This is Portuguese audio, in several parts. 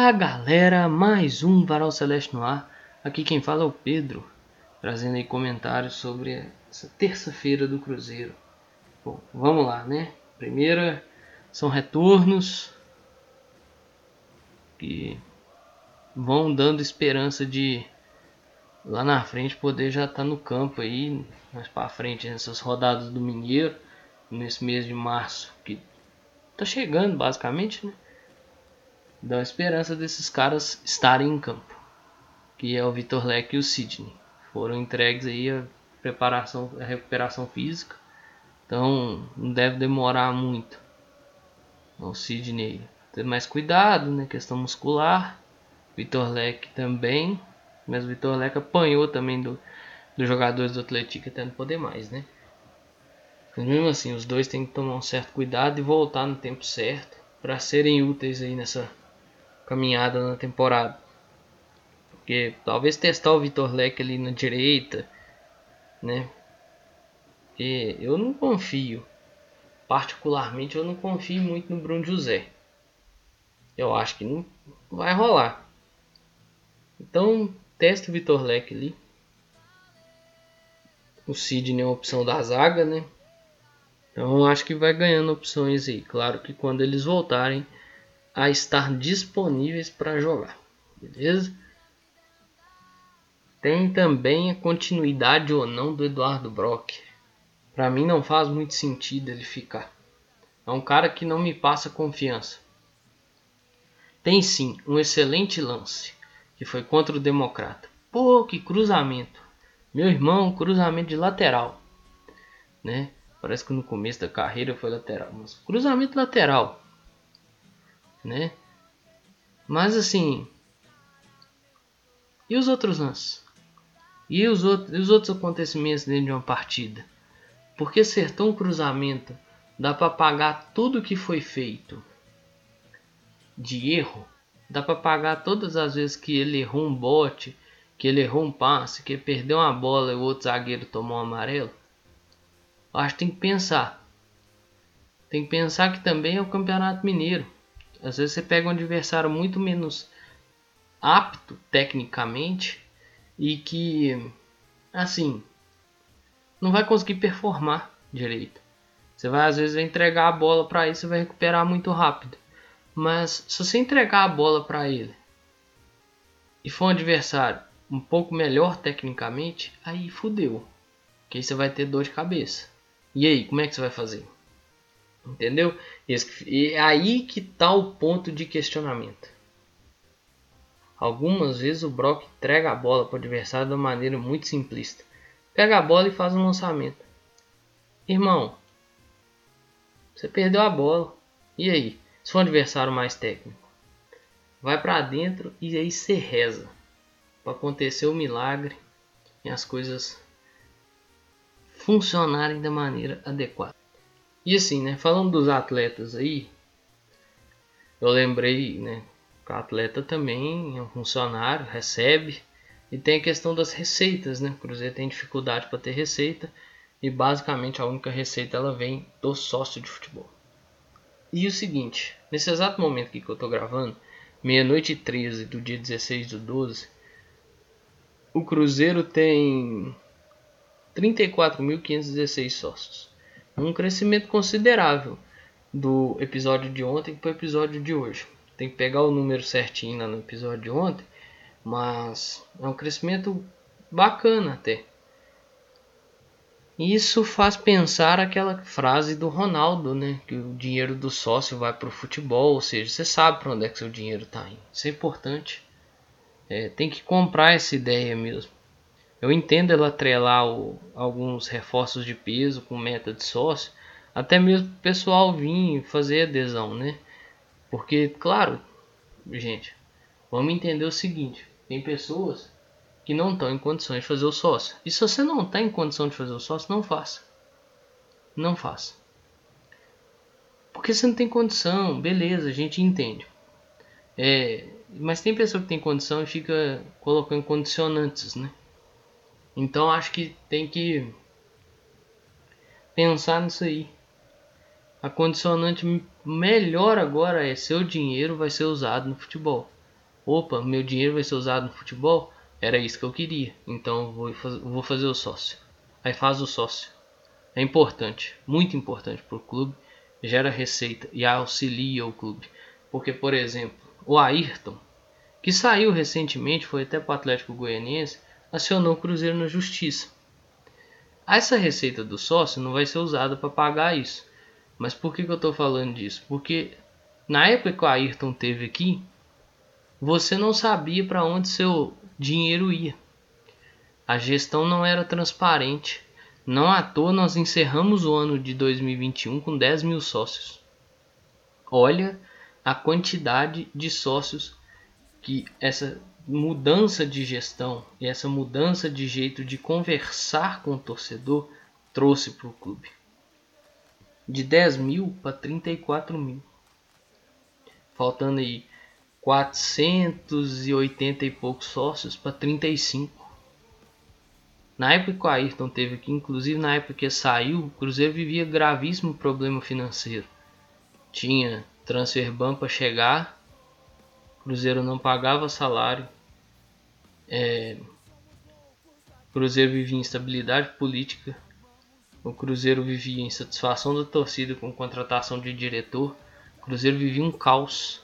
Fala galera, mais um Varal Celeste no ar. Aqui quem fala é o Pedro, trazendo aí comentários sobre essa terça-feira do Cruzeiro. Bom, vamos lá, né? Primeira são retornos que vão dando esperança de lá na frente poder já estar tá no campo aí, mais para frente nessas rodadas do Mineiro, nesse mês de março que tá chegando basicamente, né? Dá esperança desses caras estarem em campo, que é o Vitor Leque e o Sidney. Foram entregues aí a preparação, a recuperação física, então não deve demorar muito. O Sidney ter mais cuidado, né? Questão muscular. Vitor Leque também mas o Vitor Leque apanhou também do, dos jogadores do Atlético até não poder mais, né? Mas mesmo assim, os dois têm que tomar um certo cuidado e voltar no tempo certo para serem úteis aí nessa caminhada na temporada. Porque talvez testar o Vitor Leque ali na direita, né? Porque eu não confio. Particularmente eu não confio muito no Bruno José. Eu acho que não vai rolar. Então Testa o Vitor Leque ali. O Sidney é uma opção da zaga, né? Então acho que vai ganhando opções aí. Claro que quando eles voltarem a estar disponíveis para jogar. Beleza? Tem também a continuidade ou não do Eduardo Brock. Para mim não faz muito sentido ele ficar. É um cara que não me passa confiança. Tem sim um excelente lance que foi contra o Democrata. Pô, que cruzamento! Meu irmão, cruzamento de lateral, né? Parece que no começo da carreira foi lateral, mas cruzamento lateral, né? Mas assim, e os outros lances? E os outros, os outros acontecimentos dentro de uma partida? Porque acertou um cruzamento, dá para pagar tudo que foi feito de erro Dá para pagar todas as vezes que ele errou um bote, que ele errou um passe, que ele perdeu uma bola e o outro zagueiro tomou um amarelo. Acho que tem que pensar. Tem que pensar que também é o Campeonato Mineiro. Às vezes você pega um adversário muito menos apto tecnicamente e que assim não vai conseguir performar direito. Você vai às vezes entregar a bola para isso e vai recuperar muito rápido. Mas se você entregar a bola para ele e for um adversário um pouco melhor tecnicamente, aí fudeu. Que aí você vai ter dor de cabeça. E aí, como é que você vai fazer? Entendeu? E é aí que está o ponto de questionamento. Algumas vezes o Brock entrega a bola para o adversário de uma maneira muito simplista. Pega a bola e faz um lançamento. Irmão, você perdeu a bola. E aí? Se for um adversário mais técnico, vai para dentro e aí você reza para acontecer o milagre e as coisas funcionarem da maneira adequada. E assim, né, falando dos atletas aí, eu lembrei, né, o atleta também é um funcionário, recebe e tem a questão das receitas, né? O Cruzeiro tem dificuldade para ter receita e basicamente a única receita ela vem do sócio de futebol. E o seguinte, nesse exato momento aqui que eu estou gravando, meia-noite e 13 do dia 16 do 12, o Cruzeiro tem 34.516 sócios. Um crescimento considerável do episódio de ontem para o episódio de hoje. Tem que pegar o número certinho lá no episódio de ontem, mas é um crescimento bacana até. Isso faz pensar aquela frase do Ronaldo, né? Que o dinheiro do sócio vai para o futebol, ou seja, você sabe para onde é que seu dinheiro está indo. Isso é importante. É, tem que comprar essa ideia mesmo. Eu entendo ela atrelar o, alguns reforços de peso com meta de sócio, até mesmo o pessoal vir fazer adesão, né? Porque, claro, gente, vamos entender o seguinte: tem pessoas que não estão em condições de fazer o sócio. E se você não está em condição de fazer o sócio, não faça. Não faça. Porque você não tem condição, beleza, a gente entende. É, mas tem pessoa que tem condição e fica colocando condicionantes, né? Então acho que tem que pensar nisso aí. A condicionante melhor agora é seu dinheiro vai ser usado no futebol. Opa, meu dinheiro vai ser usado no futebol? Era isso que eu queria. Então vou fazer, vou fazer o sócio. Aí faz o sócio. É importante, muito importante para o clube. Gera receita e auxilia o clube. Porque, por exemplo, o Ayrton, que saiu recentemente, foi até para o Atlético Goianiense, acionou o Cruzeiro na justiça. Essa receita do sócio não vai ser usada para pagar isso. Mas por que, que eu estou falando disso? Porque na época que o Ayrton teve aqui, você não sabia para onde seu dinheiro ia. A gestão não era transparente. Não à toa nós encerramos o ano de 2021 com 10 mil sócios. Olha a quantidade de sócios que essa mudança de gestão e essa mudança de jeito de conversar com o torcedor trouxe para o clube. De 10 mil para 34 mil. Faltando aí 480 e poucos sócios para 35. Na época que o Ayrton teve aqui, inclusive na época que saiu, o Cruzeiro vivia gravíssimo problema financeiro. Tinha transfer ban para chegar, Cruzeiro não pagava salário, é, Cruzeiro vivia instabilidade política. O Cruzeiro vivia insatisfação da torcida com contratação de diretor. O Cruzeiro vivia um caos.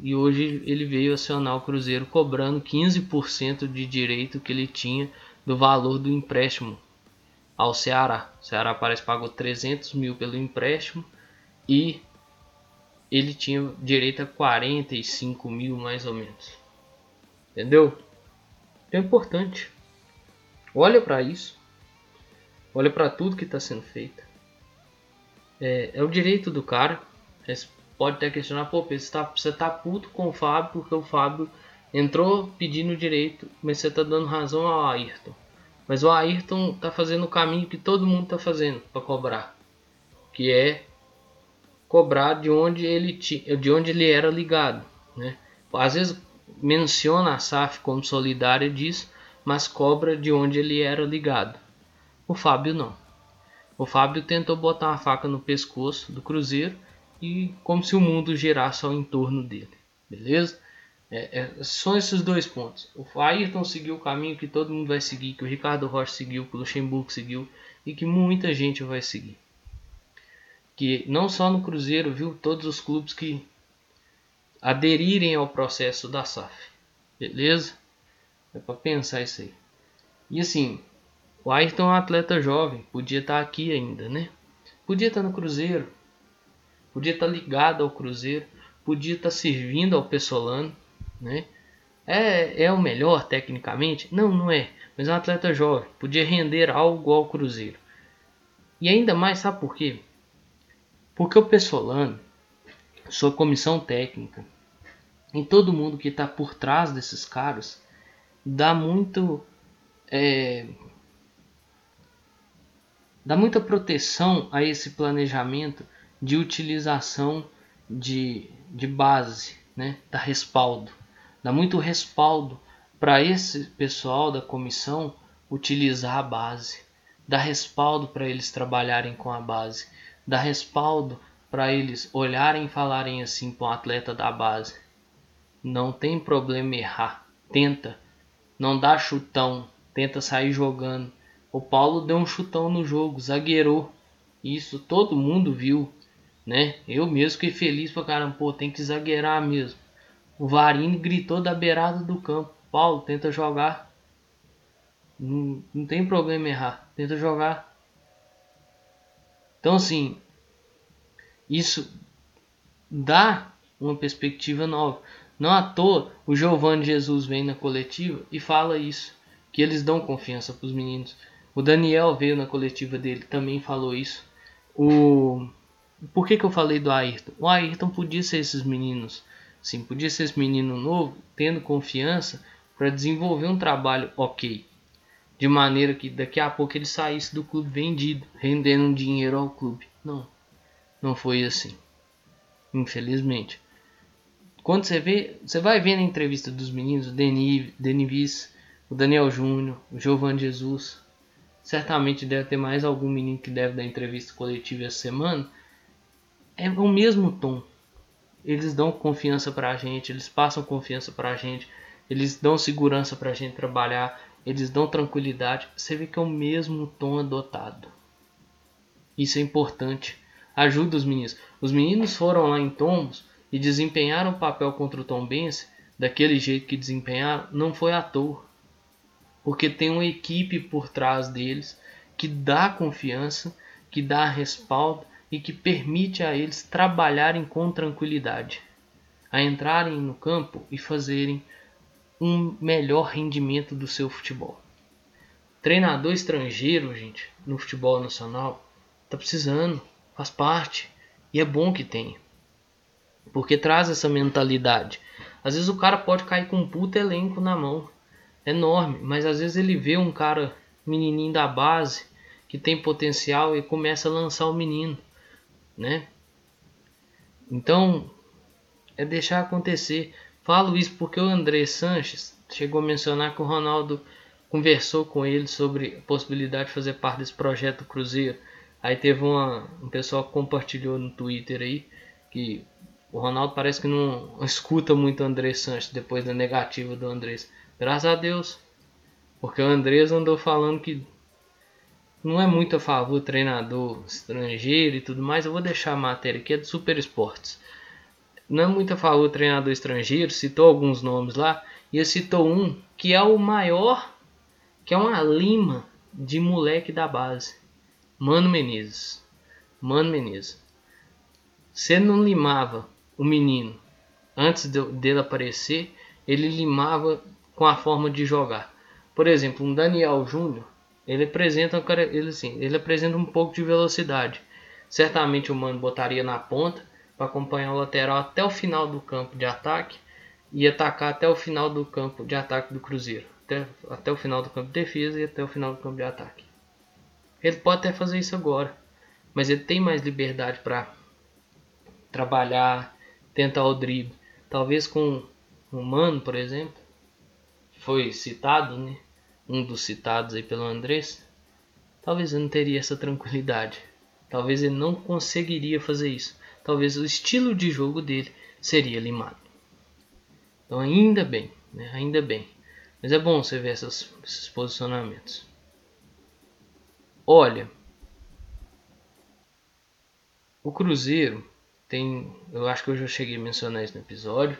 E hoje ele veio acionar o Cruzeiro cobrando 15% de direito que ele tinha do valor do empréstimo ao Ceará. O Ceará parece pagou 300 mil pelo empréstimo e ele tinha direito a 45 mil mais ou menos. Entendeu? É importante. Olha para isso. Olha para tudo que está sendo feito. É, é, o direito do cara. Você pode até questionar, pô, você está você tá puto com o Fábio porque o Fábio entrou pedindo direito, mas você está dando razão ao Ayrton. Mas o Ayrton está fazendo o caminho que todo mundo está fazendo para cobrar, que é cobrar de onde ele de onde ele era ligado, né? Às vezes menciona a SAF como solidária disso, mas cobra de onde ele era ligado. O Fábio não. O Fábio tentou botar uma faca no pescoço do Cruzeiro e como se o mundo girasse ao entorno dele. Beleza? É, é, são esses dois pontos. O Ayrton seguiu o caminho que todo mundo vai seguir, que o Ricardo Rocha seguiu, que o Luxemburgo seguiu e que muita gente vai seguir. Que não só no Cruzeiro, viu? Todos os clubes que aderirem ao processo da SAF. Beleza? É para pensar isso aí. E assim, o Ayrton é um atleta jovem, podia estar tá aqui ainda, né? Podia estar tá no Cruzeiro, podia estar tá ligado ao Cruzeiro, podia estar servindo ao Pessolano, né? É, é o melhor tecnicamente? Não, não é. Mas é um atleta jovem, podia render algo ao Cruzeiro. E ainda mais, sabe por quê? Porque o Pessolano sua comissão técnica e todo mundo que está por trás desses caras dá muito é, dá muita proteção a esse planejamento de utilização de, de base, né, da respaldo. Dá muito respaldo para esse pessoal da comissão utilizar a base. Dá respaldo para eles trabalharem com a base. Dá respaldo para eles olharem e falarem assim para um atleta da base. Não tem problema errar. Tenta. Não dá chutão. Tenta sair jogando. O Paulo deu um chutão no jogo, zagueirou. Isso todo mundo viu, né? Eu mesmo fiquei feliz pra caramba, pô, tem que zagueirar mesmo. O Varini gritou da beirada do campo. Paulo, tenta jogar. Não, não tem problema errar. Tenta jogar. Então assim, isso dá uma perspectiva nova. Não à toa o Giovanni Jesus vem na coletiva e fala isso, que eles dão confiança para os meninos. O Daniel veio na coletiva dele, também falou isso. O por que, que eu falei do Ayrton? O Ayrton podia ser esses meninos, sim, podia ser esse menino novo, tendo confiança para desenvolver um trabalho ok, de maneira que daqui a pouco ele saísse do clube vendido, rendendo dinheiro ao clube. Não, não foi assim. Infelizmente. Quando você vê, você vai ver na entrevista dos meninos, o Denis, o Daniel Júnior, o Giovanni Jesus. certamente deve ter mais algum menino que deve dar entrevista coletiva essa semana. É o mesmo tom. Eles dão confiança pra gente, eles passam confiança pra gente, eles dão segurança pra gente trabalhar, eles dão tranquilidade. Você vê que é o mesmo tom adotado. Isso é importante. Ajuda os meninos. Os meninos foram lá em Tombos e desempenharam o papel contra o Tom Bense daquele jeito que desempenharam, não foi à toa. Porque tem uma equipe por trás deles que dá confiança, que dá respaldo e que permite a eles trabalharem com tranquilidade, a entrarem no campo e fazerem um melhor rendimento do seu futebol. Treinador estrangeiro, gente, no futebol nacional, tá precisando, faz parte e é bom que tenha. Porque traz essa mentalidade. Às vezes o cara pode cair com um puta elenco na mão, enorme, mas às vezes ele vê um cara menininho da base que tem potencial e começa a lançar o menino, né? Então, é deixar acontecer. Falo isso porque o André Sanches chegou a mencionar que o Ronaldo conversou com ele sobre a possibilidade de fazer parte desse projeto Cruzeiro. Aí teve uma, um pessoal que compartilhou no Twitter aí que o Ronaldo parece que não escuta muito o André Sanches depois da negativa do Andrés. Graças a Deus. Porque o Andrés andou falando que não é muito a favor do treinador estrangeiro e tudo mais. Eu vou deixar a matéria aqui, é do Super Esportes. Não é muito do treinador estrangeiro, citou alguns nomes lá. E citou um que é o maior, que é uma lima de moleque da base. Mano Menezes. Mano Menezes. Você não limava o menino antes de, dele aparecer, ele limava com a forma de jogar. Por exemplo, um Daniel Júnior, ele apresenta, ele, assim, ele apresenta um pouco de velocidade. Certamente o mano botaria na ponta para acompanhar o lateral até o final do campo de ataque e atacar até o final do campo de ataque do Cruzeiro. Até, até o final do campo de defesa e até o final do campo de ataque. Ele pode até fazer isso agora, mas ele tem mais liberdade para trabalhar, tentar o drible. Talvez com o Mano, por exemplo, foi citado, né? Um dos citados aí pelo Andrés. Talvez ele não teria essa tranquilidade. Talvez ele não conseguiria fazer isso. Talvez o estilo de jogo dele seria limado. Então ainda bem, né? ainda bem. Mas é bom você ver essas, esses posicionamentos. Olha, o Cruzeiro tem, eu acho que eu já cheguei a mencionar isso no episódio.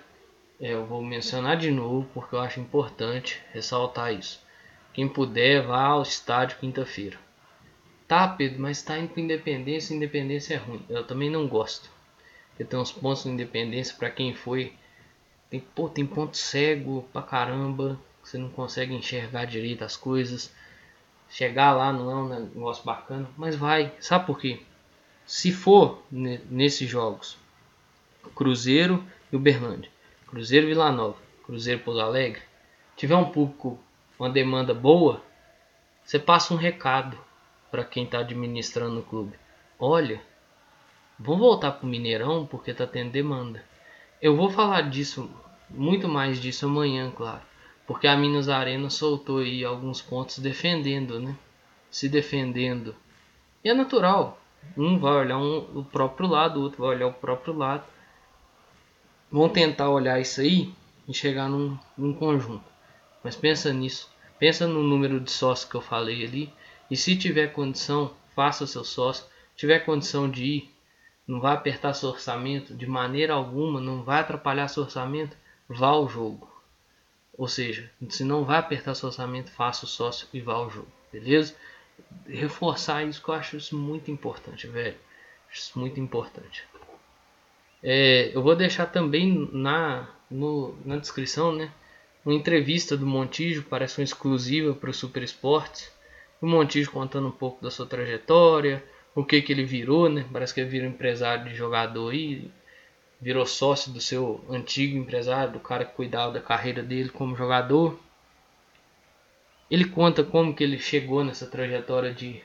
É, eu vou mencionar de novo porque eu acho importante ressaltar isso. Quem puder, vá ao estádio quinta-feira. Tá, Pedro, mas tá indo com Independência, Independência é ruim. Eu também não gosto. Porque tem uns pontos de Independência para quem foi. Tem, pô, tem ponto cego pra caramba. Você não consegue enxergar direito as coisas. Chegar lá não é um negócio bacana. Mas vai. Sabe por quê? Se for nesses jogos, Cruzeiro e Uberlândia, Cruzeiro Vila Nova, Cruzeiro Pouso Alegre, tiver um público, uma demanda boa, você passa um recado para quem está administrando o clube. Olha, vamos voltar para o Mineirão porque está tendo demanda. Eu vou falar disso, muito mais disso amanhã, claro. Porque a Minas Arena soltou aí alguns pontos defendendo, né? Se defendendo. E é natural. Um vai olhar um, o próprio lado, o outro vai olhar o próprio lado. Vão tentar olhar isso aí e chegar num, num conjunto. Mas pensa nisso. Pensa no número de sócios que eu falei ali. E se tiver condição, faça seu sócio. Tiver condição de ir, não vai apertar seu orçamento de maneira alguma, não vai atrapalhar seu orçamento, vá ao jogo. Ou seja, se não vai apertar seu orçamento, faça o sócio e vá ao jogo, beleza? reforçar isso que eu acho isso muito importante, velho. Isso muito importante. É, eu vou deixar também na, no, na descrição, né? Uma entrevista do Montijo, parece uma exclusiva para o Super Esportes. O Montijo contando um pouco da sua trajetória, o que que ele virou, né? Parece que ele virou empresário de jogador aí, virou sócio do seu antigo empresário, do cara que cuidava da carreira dele como jogador. Ele conta como que ele chegou nessa trajetória de,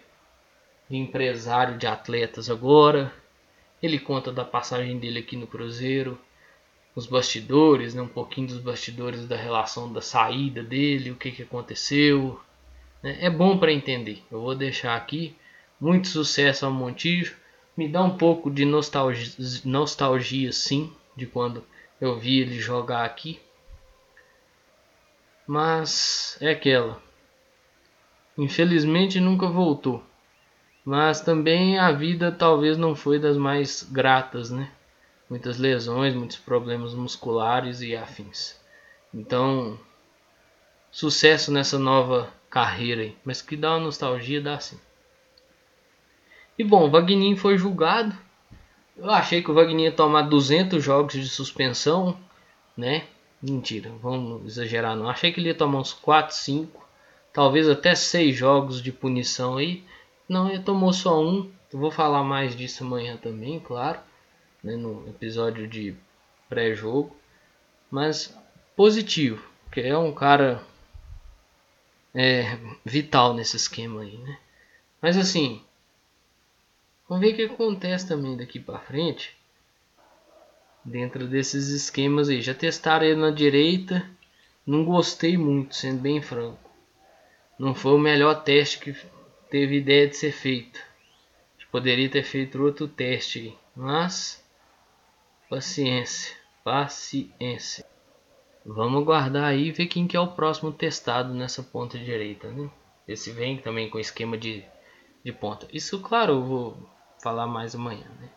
de empresário de atletas agora. Ele conta da passagem dele aqui no Cruzeiro, os bastidores, né, um pouquinho dos bastidores da relação da saída dele, o que, que aconteceu, É bom para entender. Eu vou deixar aqui. Muito sucesso ao Montijo. Me dá um pouco de nostalgia, nostalgia sim, de quando eu vi ele jogar aqui. Mas é aquela. Infelizmente nunca voltou. Mas também a vida talvez não foi das mais gratas, né? Muitas lesões, muitos problemas musculares e afins. Então, sucesso nessa nova carreira aí. Mas que dá uma nostalgia, dá sim. E bom, Vagninho foi julgado. Eu achei que o Vagninho ia tomar 200 jogos de suspensão, né? Mentira, vamos exagerar não. Achei que ele ia tomar uns 4, 5, talvez até 6 jogos de punição aí. Não, ele tomou só um. Eu vou falar mais disso amanhã também, claro, né, no episódio de pré-jogo. Mas positivo, porque é um cara é, vital nesse esquema aí, né? Mas assim, vamos ver o que acontece também daqui para frente. Dentro desses esquemas aí, já testaram ele na direita, não gostei muito, sendo bem franco. Não foi o melhor teste que teve ideia de ser feito. Poderia ter feito outro teste, mas paciência, paciência. Vamos guardar aí e ver quem que é o próximo testado nessa ponta direita, né? Esse vem também com esquema de, de ponta. Isso, claro, eu vou falar mais amanhã, né?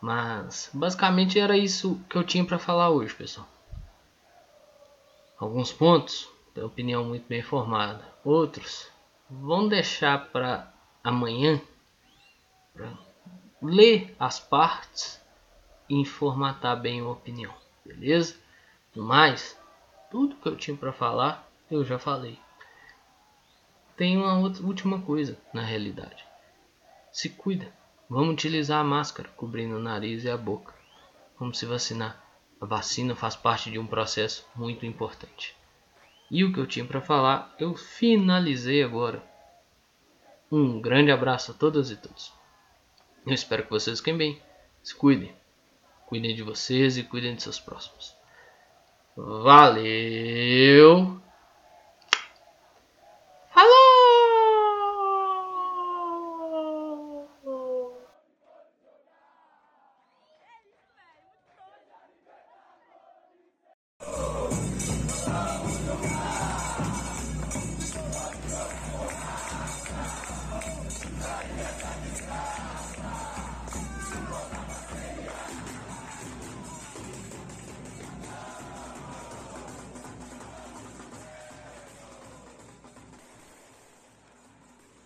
Mas basicamente era isso que eu tinha para falar hoje, pessoal. Alguns pontos, opinião muito bem formada. Outros vamos deixar para amanhã para ler as partes e formatar bem a opinião, beleza? No mais, tudo que eu tinha para falar eu já falei. Tem uma outra, última coisa na realidade. Se cuida. Vamos utilizar a máscara, cobrindo o nariz e a boca. Vamos se vacinar. A vacina faz parte de um processo muito importante. E o que eu tinha para falar, eu finalizei agora. Um grande abraço a todas e todos. Eu espero que vocês fiquem bem. Se cuidem. Cuidem de vocês e cuidem de seus próximos. Valeu! Falou!